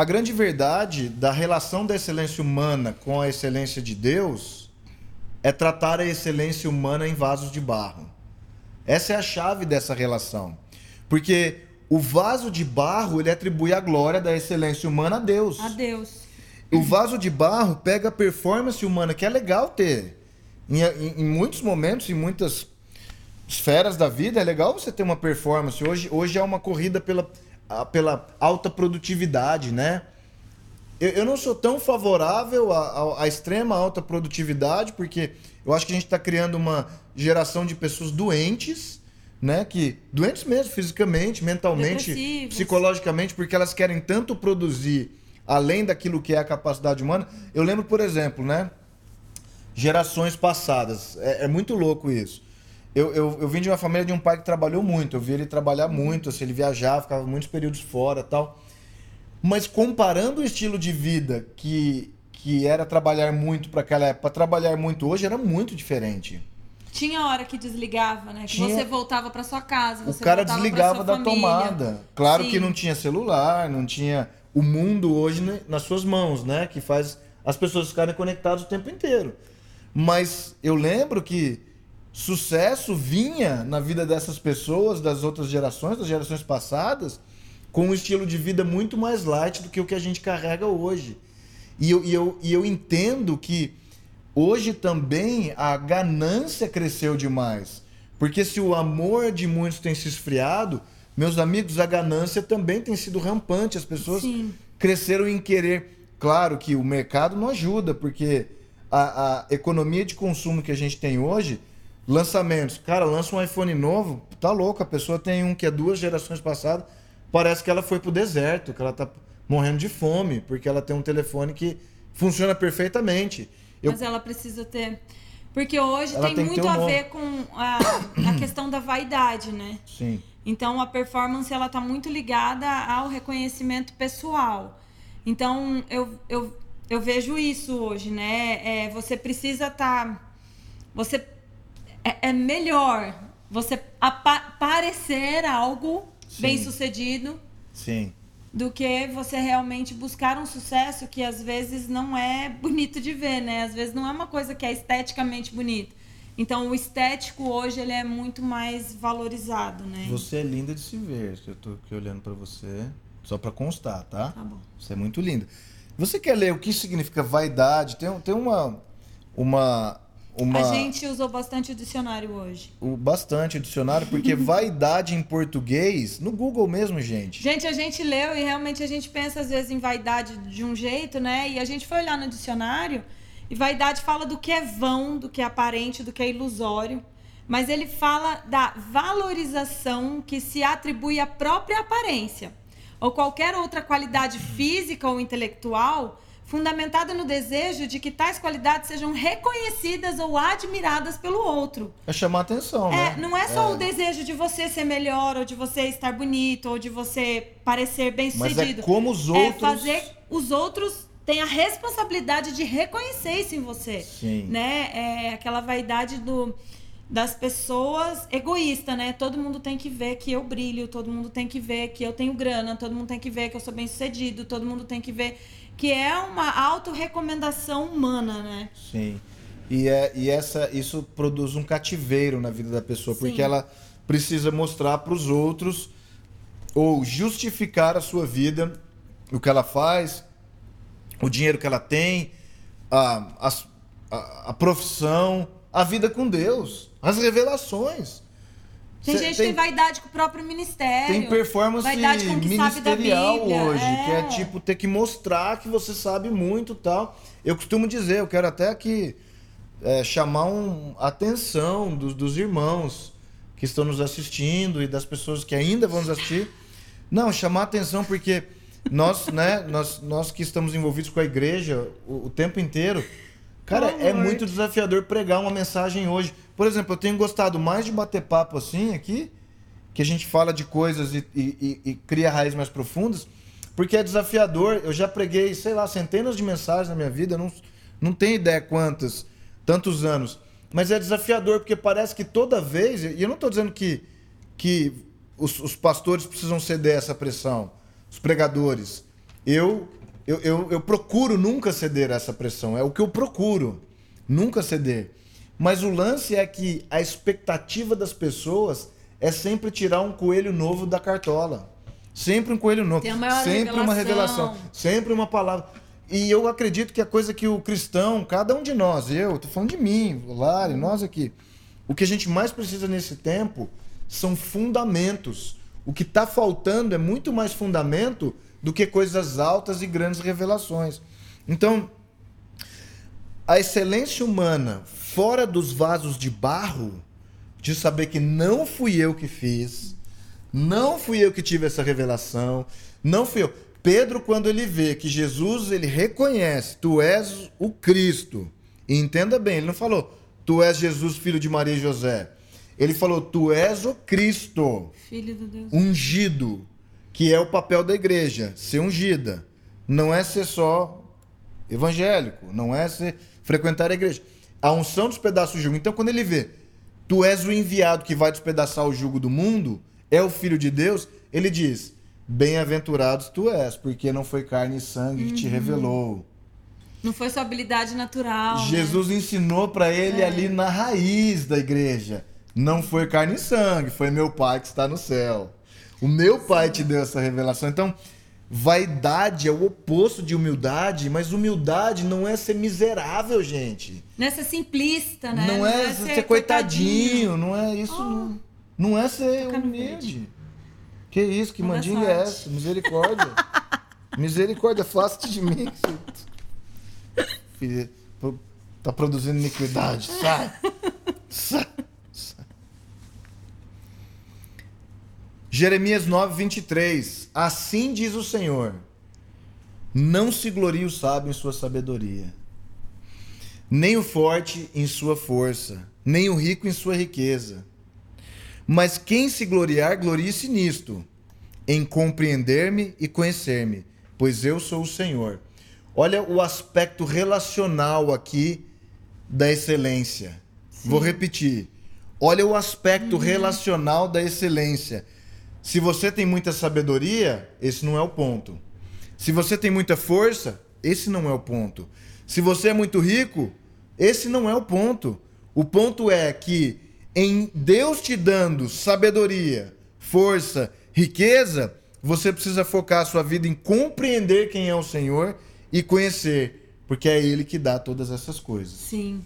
a grande verdade da relação da excelência humana com a excelência de Deus é tratar a excelência humana em vasos de barro. Essa é a chave dessa relação. Porque o vaso de barro, ele atribui a glória da excelência humana a Deus. A Deus. O vaso de barro pega a performance humana, que é legal ter. Em, em, em muitos momentos, em muitas esferas da vida, é legal você ter uma performance. Hoje, hoje é uma corrida pela, pela alta produtividade, né? Eu, eu não sou tão favorável à, à extrema alta produtividade, porque eu acho que a gente está criando uma geração de pessoas doentes, né? Que doentes mesmo, fisicamente, mentalmente, psicologicamente, porque elas querem tanto produzir além daquilo que é a capacidade humana. Eu lembro, por exemplo, né? Gerações passadas. É, é muito louco isso. Eu, eu, eu, vim de uma família de um pai que trabalhou muito. Eu vi ele trabalhar muito, assim, ele viajava, ficava muitos períodos fora tal. Mas comparando o estilo de vida que, que era trabalhar muito para aquela época, trabalhar muito hoje, era muito diferente. Tinha hora que desligava, né? Que tinha... você voltava para sua casa. o cara desligava da família. tomada. Claro Sim. que não tinha celular, não tinha o mundo hoje nas suas mãos, né? Que faz as pessoas ficarem conectadas o tempo inteiro. Mas eu lembro que sucesso vinha na vida dessas pessoas, das outras gerações, das gerações passadas, com um estilo de vida muito mais light do que o que a gente carrega hoje. E eu, e eu, e eu entendo que hoje também a ganância cresceu demais. Porque se o amor de muitos tem se esfriado, meus amigos, a ganância também tem sido rampante. As pessoas Sim. cresceram em querer. Claro que o mercado não ajuda, porque a, a economia de consumo que a gente tem hoje, lançamentos. Cara, lança um iPhone novo, tá louco. A pessoa tem um que é duas gerações passadas, parece que ela foi pro deserto, que ela tá morrendo de fome, porque ela tem um telefone que funciona perfeitamente. Eu... Mas ela precisa ter. Porque hoje tem, tem, muito um a ver com a, a questão da vaidade, né? Sim. Então a performance ela tá muito ligada ao reconhecimento pessoal. Então eu, eu, eu vejo isso hoje, né? É, você precisa estar. Tá, você é, é, melhor você parecer algo Sim. bem sucedido. Sim. Do que você realmente buscar um sucesso que às vezes não é bonito de ver, né? Às vezes não é uma coisa que é esteticamente bonita. Então o estético hoje ele é muito mais valorizado, né? Você é linda de se ver. Eu tô aqui olhando para você, só para constar, tá? Tá bom. Você é muito linda. Você quer ler o que significa vaidade? Tem, tem uma uma uma... A gente usou bastante o dicionário hoje. O bastante o dicionário, porque vaidade em português, no Google mesmo, gente. Gente, a gente leu e realmente a gente pensa às vezes em vaidade de um jeito, né? E a gente foi olhar no dicionário e vaidade fala do que é vão, do que é aparente, do que é ilusório. Mas ele fala da valorização que se atribui à própria aparência ou qualquer outra qualidade física ou intelectual fundamentada no desejo de que tais qualidades sejam reconhecidas ou admiradas pelo outro. É chamar atenção, é, né? Não é só é. o desejo de você ser melhor, ou de você estar bonito, ou de você parecer bem-sucedido. Mas é como os outros... É fazer os outros tem a responsabilidade de reconhecer isso em você. Sim. Né? É aquela vaidade do, das pessoas egoísta, né? Todo mundo tem que ver que eu brilho, todo mundo tem que ver que eu tenho grana, todo mundo tem que ver que eu sou bem sucedido, todo mundo tem que ver que é uma autorrecomendação humana, né? Sim. E, é, e essa, isso produz um cativeiro na vida da pessoa, Sim. porque ela precisa mostrar para os outros ou justificar a sua vida, o que ela faz, o dinheiro que ela tem, a, a, a profissão, a vida com Deus, as revelações. Tem Cê gente que tem vaidade com o próprio ministério. Tem performance ministerial hoje, é. que é tipo ter que mostrar que você sabe muito tal. Eu costumo dizer, eu quero até aqui é, chamar um, a atenção dos, dos irmãos que estão nos assistindo e das pessoas que ainda vão nos assistir. Não, chamar a atenção porque nós, né, nós, nós que estamos envolvidos com a igreja o, o tempo inteiro, cara, é muito desafiador pregar uma mensagem hoje. Por exemplo, eu tenho gostado mais de bater papo assim aqui, que a gente fala de coisas e, e, e, cria raízes mais profundas, porque é desafiador. Eu já preguei, sei lá, centenas de mensagens na minha vida, não, não tenho ideia quantas, tantos anos. Mas é desafiador, porque parece que toda vez, e eu não estou dizendo que, que os, os pastores precisam ceder essa pressão os pregadores. eu, eu, eu, eu procuro nunca ceder a essa pressão. É o que eu procuro. Nunca ceder. Mas o lance é que a expectativa das pessoas é sempre tirar um coelho novo da cartola. Sempre um coelho novo. sempre revelação. uma revelação. Sempre uma palavra. E eu acredito que a coisa que o cristão, cada um de nós, eu, tô falando de mim, Lari, nós aqui, o que a gente mais precisa nesse tempo são fundamentos. O que está faltando é muito mais fundamento do que coisas altas e grandes revelações. Então, a excelência humana fora dos vasos de barro, de saber que não fui eu que fiz, não fui eu que tive essa revelação, não fui eu. Pedro, quando ele vê que Jesus, ele reconhece, tu és o Cristo. E entenda bem, ele não falou, tu és Jesus, filho de Maria e José. Ele falou, tu és o Cristo, filho do Deus ungido, que é o papel da igreja, ser ungida. Não é ser só evangélico, não é ser frequentar a igreja. A unção despedaça o jugo. Então, quando ele vê, tu és o enviado que vai despedaçar o jugo do mundo, é o filho de Deus, ele diz: Bem-aventurados tu és, porque não foi carne e sangue que te uhum. revelou. Não foi sua habilidade natural. Né? Jesus né? ensinou para ele é. ali na raiz da igreja. Não foi carne e sangue, foi meu pai que está no céu. O meu pai te deu essa revelação. Então, vaidade é o oposto de humildade, mas humildade não é ser miserável, gente. Não é ser simplista, né? Não, não é, é, ser, ser coitadinho, coitadinho, não é isso. Oh. Não, não é ser humilde. Que isso, que mandinga é essa? Misericórdia. Misericórdia, faça de mim. Filha, tá produzindo iniquidade. Sai. Sai. Jeremias 9, 23. Assim diz o Senhor: Não se glorie o sábio em sua sabedoria, nem o forte em sua força, nem o rico em sua riqueza mas quem se gloriar, glorie-se nisto, em compreender-me e conhecer-me, pois eu sou o Senhor. Olha o aspecto relacional aqui da excelência. Sim. Vou repetir. Olha o aspecto uhum. relacional da excelência. Se você tem muita sabedoria, esse não é o ponto. Se você tem muita força, esse não é o ponto. Se você é muito rico, esse não é o ponto. O ponto é que em Deus te dando sabedoria, força, riqueza, você precisa focar a sua vida em compreender quem é o Senhor e conhecer, porque é Ele que dá todas essas coisas. Sim.